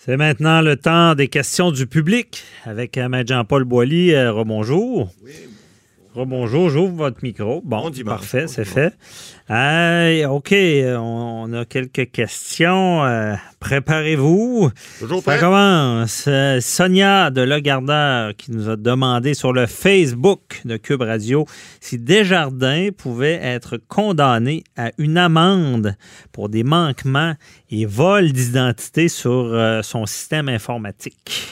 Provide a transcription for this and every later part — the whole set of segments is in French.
C'est maintenant le temps des questions du public avec Maître Jean-Paul Boilly. Euh, rebonjour. Rebonjour, j'ouvre votre micro. Bon, Bon dimanche, parfait, bon c'est fait. Euh, OK, euh, on, on a quelques questions. Euh, Préparez-vous. Toujours Ça prêt? commence. Euh, Sonia de Legardeur qui nous a demandé sur le Facebook de Cube Radio si Desjardins pouvait être condamné à une amende pour des manquements et vols d'identité sur son système informatique.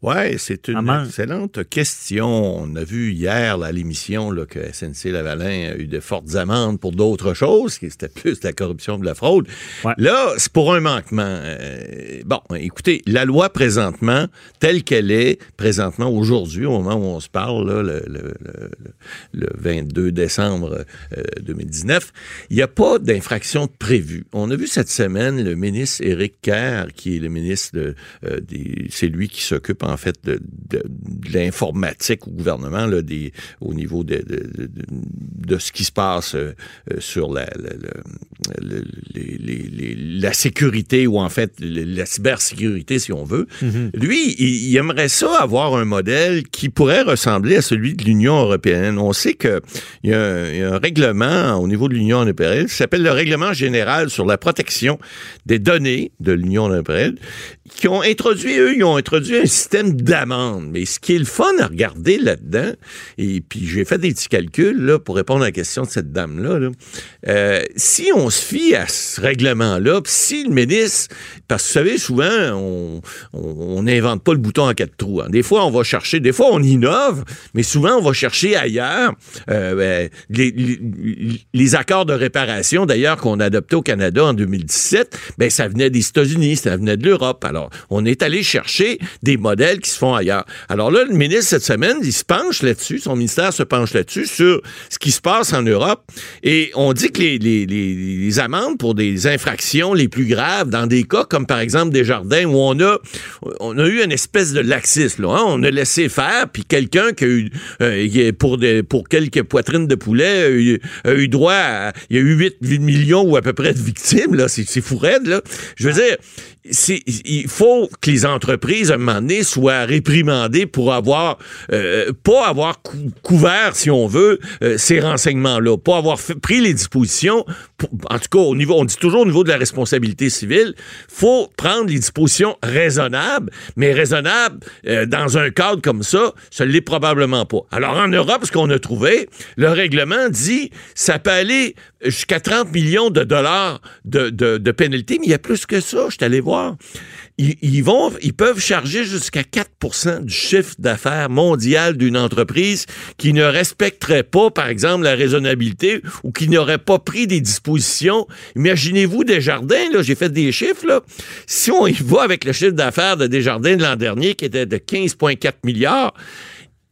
Oui, c'est une excellente question. On a vu hier là, à l'émission que SNC Lavalin a eu de fortes amendes pour d'autres choses, qui c'était plus de la corruption que de la fraude. Ouais. Là, c'est pour un manquement. Euh, bon, écoutez, la loi présentement, telle qu'elle est, présentement, aujourd'hui, au moment où on se parle, là, le, le- le- le 22 décembre euh, 2019, il n'y a pas d'infraction prévue. On a vu cette semaine le ministre Éric Kerr, qui est le ministre de, euh, des... C'est lui qui s'occupe, en fait, de, de- de l'informatique au gouvernement, là, des, au niveau de, ce qui se passe euh, euh, sur la, sécurité, ou en fait, la cybersécurité, si on veut. Lui, il, il aimerait ça avoir un modèle qui pourrait ressembler à celui de l'Union européenne. On sait qu'il y, a un- il y a un règlement au niveau de l'Union européenne qui s'appelle le Règlement général sur la protection des données de l'Union européenne, qui ont introduit, eux, ils ont introduit un système d'amende. Mais ce qui est le fun à regarder là-dedans, et puis j'ai fait des petits calculs là, pour répondre à la question de cette dame-là, là. Euh, si on se fie à ce règlement-là, si le ministre, parce que vous savez, souvent, on n'invente pas le bouton en quatre trous. hein. Des fois, on va chercher, des fois, on innove, mais souvent, on va chercher ailleurs euh, ben, les accords de réparation, d'ailleurs, qu'on a adoptés au Canada en 2017, ben, ça venait des États-Unis, ça venait de l'Europe. Alors, on est allé chercher des modèles qui se font ailleurs. Alors là, le ministre, cette semaine, il se penche là-dessus, son ministère se penche là-dessus, sur ce qui se passe en Europe. Et on dit que les, les, les, les amendes pour des infractions les plus graves, dans des cas comme par exemple des jardins où on a, on a eu une espèce de laxisme, là, hein. on a laissé faire, puis quelqu'un qui a eu, euh, pour, des, pour quelques poitrines de poulet, a eu, a eu droit à, il y a eu 8, 8 millions ou à peu près de victimes, là, c'est fou raide, là. Je veux dire, c'est- il faut que les entreprises, à un moment donné, soient réprimandées pour avoir, euh, pas avoir cou- couvert, si on veut, euh, ces renseignements-là, pas avoir pris les dispositions, en tout cas, au niveau, on dit toujours au niveau de la responsabilité civile, faut prendre les dispositions raisonnables, mais raisonnables euh, dans un cadre comme ça, ça l'est probablement pas. Alors, en Europe, ce qu'on a trouvé, le règlement dit, ça peut aller jusqu'à 30 millions de dollars de, de, mais il y a plus que ça, je suis allé voir. Ils, ils vont, ils peuvent charger jusqu'à 4 du chiffre d'affaires mondial d'une entreprise qui ne respecterait pas, par exemple, la raisonnabilité ou qui n'aurait pas pris des dispositions. Imaginez-vous Desjardins, là, j'ai fait des chiffres, là. Si on y va avec le chiffre d'affaires de Desjardins de l'an dernier, qui était de 15,4 milliards,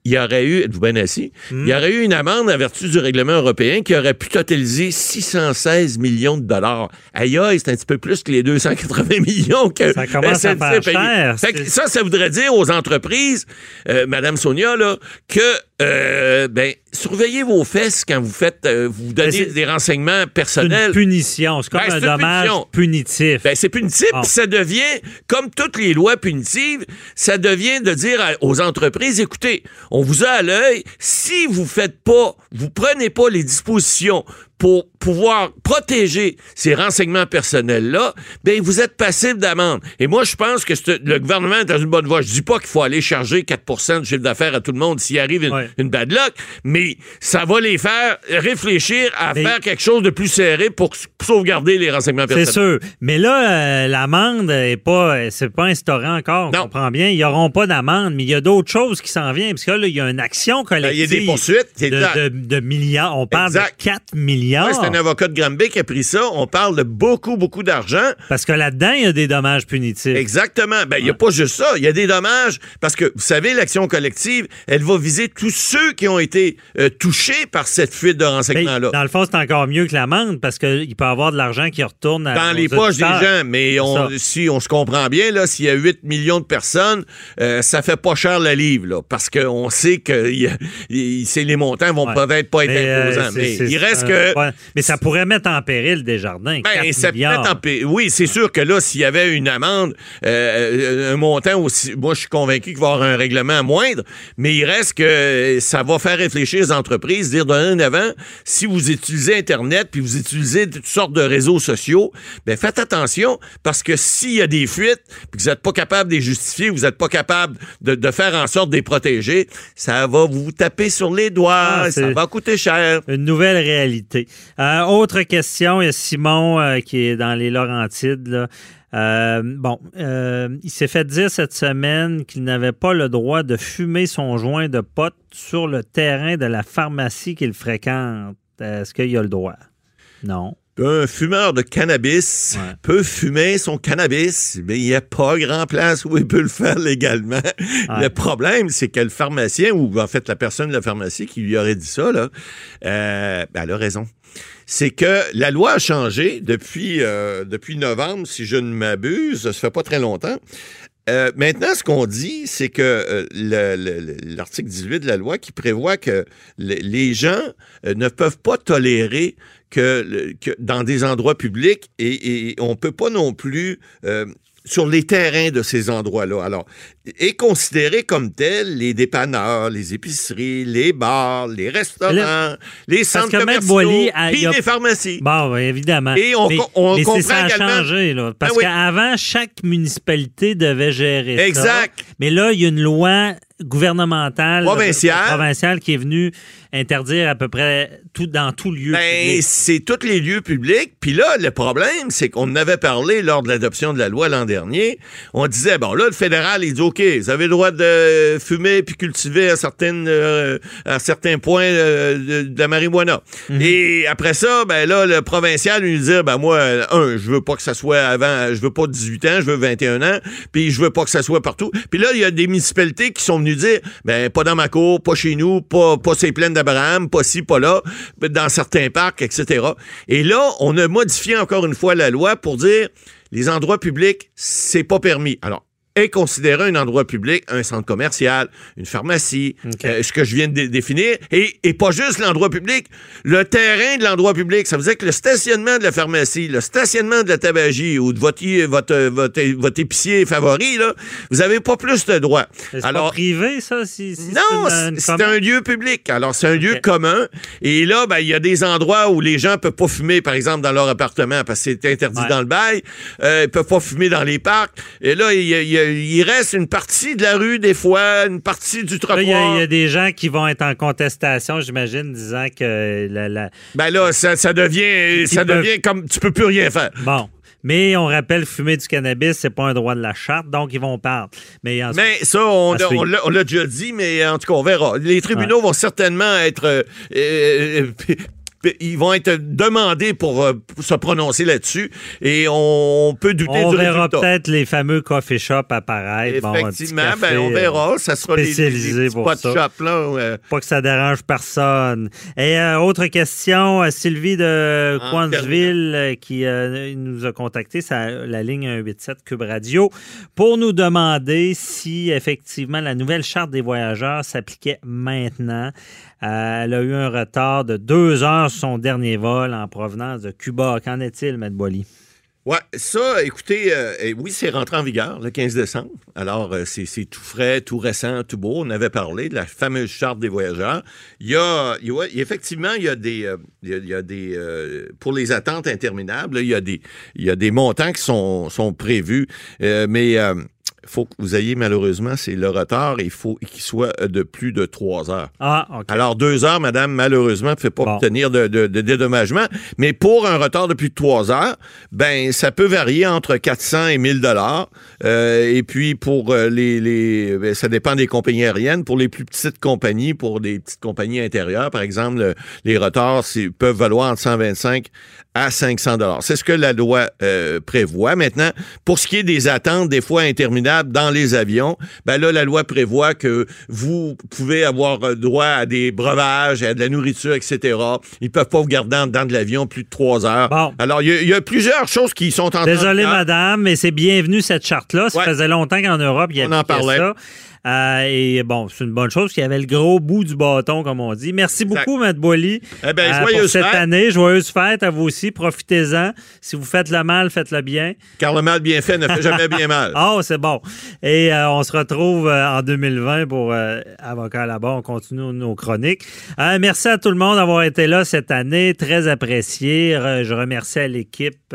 il y aurait eu, êtes-vous bien assis, il y aurait eu une amende en vertu du règlement européen qui aurait pu totaliser 616 millions de dollars. Aïe, aïe, c'est un petit peu plus que les 280 millions que Ça commence à faire cher. Fait que ça, ça voudrait dire aux entreprises, euh, Madame Sonia, là, que, euh, ben, surveillez vos fesses quand vous faites, euh, vous donnez c'est- des renseignements C'est une personnels. punition. C'est comme Ben, un dommage punition. punitif. Ben, c'est punitif, ça devient, comme toutes les lois punitives, ça devient de dire à- aux entreprises, écoutez, on vous a à l'œil, si vous faites pas, vous prenez pas les dispositions pour pouvoir protéger ces renseignements personnels-là, ben vous êtes passible d'amende. Et moi, je pense que c'est- le gouvernement est dans une bonne voie. Je dis pas qu'il faut aller charger 4% du chiffre d'affaires à tout le monde s'il arrive une, Ouais. une bad luck, mais ça va les faire réfléchir à Mais- faire quelque chose de plus serré pour sauvegarder les renseignements C'est personnels. sûr. Mais là, euh, l'amende est pas, c'est pas instauré encore. On Non. comprend bien. Ils n'auront pas d'amende, mais il y a d'autres choses qui s'en viennent. Parce que là, il y a une action Ben, Il y collective. a des poursuites. c'est de, exact. de- de milliards. On parle Exact. de 4 milliards. Ouais, c'est avocat de Granby qui a pris ça. On parle de beaucoup, beaucoup d'argent. Parce que là-dedans, il y a des dommages punitifs. Exactement. Ben, il n'y a pas juste ça. Il y a des dommages. Parce que, vous savez, l'action collective, elle va viser tous ceux qui ont été euh, touchés par cette fuite de renseignements-là. Dans le fond, c'est encore mieux que l'amende parce qu'il peut y avoir de l'argent qui retourne à Dans les poches des gens. Mais on, si on se comprend bien, là, s'il y a 8 millions de personnes, euh, ça fait pas cher le livre, là, parce qu'on sait que y a, les montants vont peut-être pas être euh, imposants. mais il reste que. Mais ça pourrait mettre en péril des jardins. Ben, ça en péril. Oui, c'est sûr que là, s'il y avait une amende, euh, un montant aussi. Moi, je suis convaincu qu'il va y avoir un règlement moindre, mais il reste que ça va faire réfléchir les entreprises, dire d'un avant, si vous utilisez Internet puis vous utilisez toutes sortes de réseaux sociaux, ben faites attention parce que s'il y a des fuites puis que vous n'êtes pas capable de les justifier, vous n'êtes pas capable de, faire en sorte de les protéger, ça va vous taper sur les doigts, ah, ça va coûter cher. Une nouvelle réalité. Euh, autre question, il y a Simon euh, qui est dans les Laurentides. Euh, bon, il s'est fait dire cette semaine qu'il n'avait pas le droit de fumer son joint de pote sur le terrain de la pharmacie qu'il fréquente. Est-ce qu'il a le droit? Non. Un fumeur de cannabis peut fumer son cannabis, mais il n'y a pas grand place où il peut le faire légalement. Le problème, c'est que le pharmacien, ou en fait la personne de la pharmacie qui lui aurait dit ça, là, euh, ben, elle a raison. C'est que la loi a changé depuis, euh, depuis novembre, si je ne m'abuse, ça fait pas très longtemps. Euh, maintenant, ce qu'on dit, c'est que l'article 18 de la loi qui prévoit que les gens ne peuvent pas tolérer que, dans des endroits publics et, et on peut pas non plus euh, sur les terrains de ces endroits-là. Alors, est considéré comme tel les dépanneurs, les épiceries, les bars, les restaurants, les centres commerciaux, puis les pharmacies. Bon, évidemment. Et on, mais, on comprend ça a changé, là, parce ben qu'avant, chaque municipalité devait gérer exact. ça. Exact. Mais là, il y a une loi gouvernementale provinciale. provinciale qui est venue interdire à peu près tout dans tout lieu ben, c'est tous les lieux publics. Puis là, le problème, c'est qu'on avait parlé lors de l'adoption de la loi l'an dernier. On disait, bon, là, le fédéral, il dit, OK, vous avez le droit de fumer puis cultiver à, certaines, euh, à certains points euh, de, la marijuana. Mhm. Et après ça, ben là, le provincial lui dit, ben moi, un, je veux pas que ça soit avant, je veux pas 18 ans, je veux 21 ans, puis je veux pas que ça soit partout. Puis là, il y a des municipalités qui sont venues dire, ben pas dans ma cour, pas chez nous, pas, pas ces plaines d'Abraham, pas ci, pas là, dans certains parcs, etc. Et là, on a modifié encore une fois la loi pour dire, les endroits publics, c'est pas permis. Alors, est considéré un endroit public, un centre commercial, une pharmacie, euh, ce que je viens de définir, et, et pas juste l'endroit public, le terrain de l'endroit public. Ça veut dire que le stationnement de la pharmacie, le stationnement de la tabagie ou de votre, votre, votre, votre épicier favori, là, vous avez pas plus de droits. C'est Alors privé, ça? Si, non, c'est un lieu public. Alors, c'est un lieu commun. Et là, ben, il y a des endroits où les gens peuvent pas fumer, par exemple, dans leur appartement, parce que c'est interdit dans le bail. Euh, ils peuvent pas fumer dans les parcs. Et là, il y a il reste une partie de la rue, des fois, une partie du trottoir. Il y, a des gens qui vont être en contestation, j'imagine, disant que la. Ben là, ça, devient, ça devient comme tu peux plus rien faire. Bon. Mais on rappelle, fumer du cannabis, c'est pas un droit de la charte, donc ils vont perdre. Mais, mais ça, on, l'a déjà dit, mais en tout cas, on verra. Les tribunaux vont certainement être euh, euh, ils vont être demandés pour, euh, se prononcer là-dessus et on peut douter on du verra peut-être les fameux coffee shops apparaître. Effectivement, ben, on verra. Ça sera spécialisé pour ça. Shop, là, Pas que ça dérange personne. Et euh, autre question, euh, Sylvie de Coinsville qui nous a contacté, ça, la ligne 187 Cube Radio, pour nous demander si effectivement la nouvelle charte des voyageurs s'appliquait maintenant. Elle a eu un retard de deux heures son dernier vol en provenance de Cuba. Qu'en est-il, M. Boily? Oui, ça, écoutez, euh, oui, c'est rentré en vigueur le 15 décembre. Alors, euh, c'est tout frais, tout récent, tout beau. On avait parlé de la fameuse charte des voyageurs. Il y a, effectivement, il y a des, euh, il y a, des pour les attentes interminables, il, y a des, il y a des montants qui sont, sont prévus. mais faut que vous ayez malheureusement, c'est le retard, il faut qu'il soit de plus de trois heures. Ah, OK. Alors, deux heures, madame, malheureusement, ne fait pas Bon. obtenir de, de- de dédommagement. Mais pour un retard de plus de trois heures, ben, ça peut varier entre 400 et 1000 dollars. Euh, et puis, pour euh, les, les ben, ça dépend des compagnies aériennes. Pour les plus petites compagnies, pour des petites compagnies intérieures, par exemple, le- les retards peuvent valoir entre 125 à 500 dollars. C'est ce que la loi euh, prévoit. Maintenant, pour ce qui est des attentes, des fois interminables dans les avions, ben là, la loi prévoit que vous pouvez avoir euh, droit à des breuvages, à de la nourriture, etc. Ils peuvent pas vous garder en dedans de l'avion plus de trois heures. Bon. Alors, il y, a- il y a plusieurs choses qui sont en train Désolé, madame, mais c'est bienvenu cette charte-là. Ça Ouais. faisait longtemps qu'en Europe, il y On avait en parlait. ça. Euh, et bon, c'est une bonne chose qu'il y avait le gros bout du bâton, comme on dit. Merci beaucoup, Matt Boily. Eh ben, euh, pour cette année. Joyeuse fête à vous aussi. Profitez-en. Si vous faites le mal, faites-le bien. Car le mal bien fait ne fait jamais bien mal. Oh, c'est bon. Et euh, on se retrouve euh, en 2020 pour Avocat là-bas. On continue nos chroniques. Merci à tout le monde d'avoir été là cette année. Très apprécié. Je remercie à l'équipe,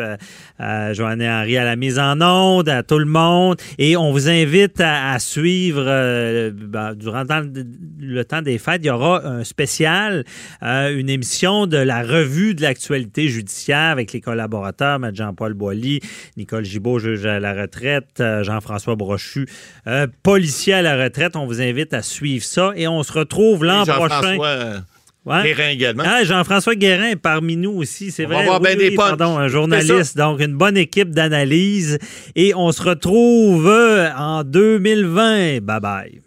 Joanne et Henri à la mise en onde, à tout le monde. Et on vous invite à, à suivre euh, ben, durant le, temps des fêtes. Il y aura un spécial, euh, une émission de la revue de l'actualité judiciaire avec les collaborateurs, M. Jean-Paul Boilly, Nicole Gibault, juge à la retraite, euh, Jean-François Brochu, policier à la retraite. On vous invite à suivre ça et on se retrouve l'an prochain. Jean-François Ouais. Guérin également. Ah, Jean-François Guérin est parmi nous aussi, c'est On va vrai. avoir Oui, ben oui, pardon, un journaliste, donc une bonne équipe d'analyse. Et on se retrouve euh, en 2020. Bye bye.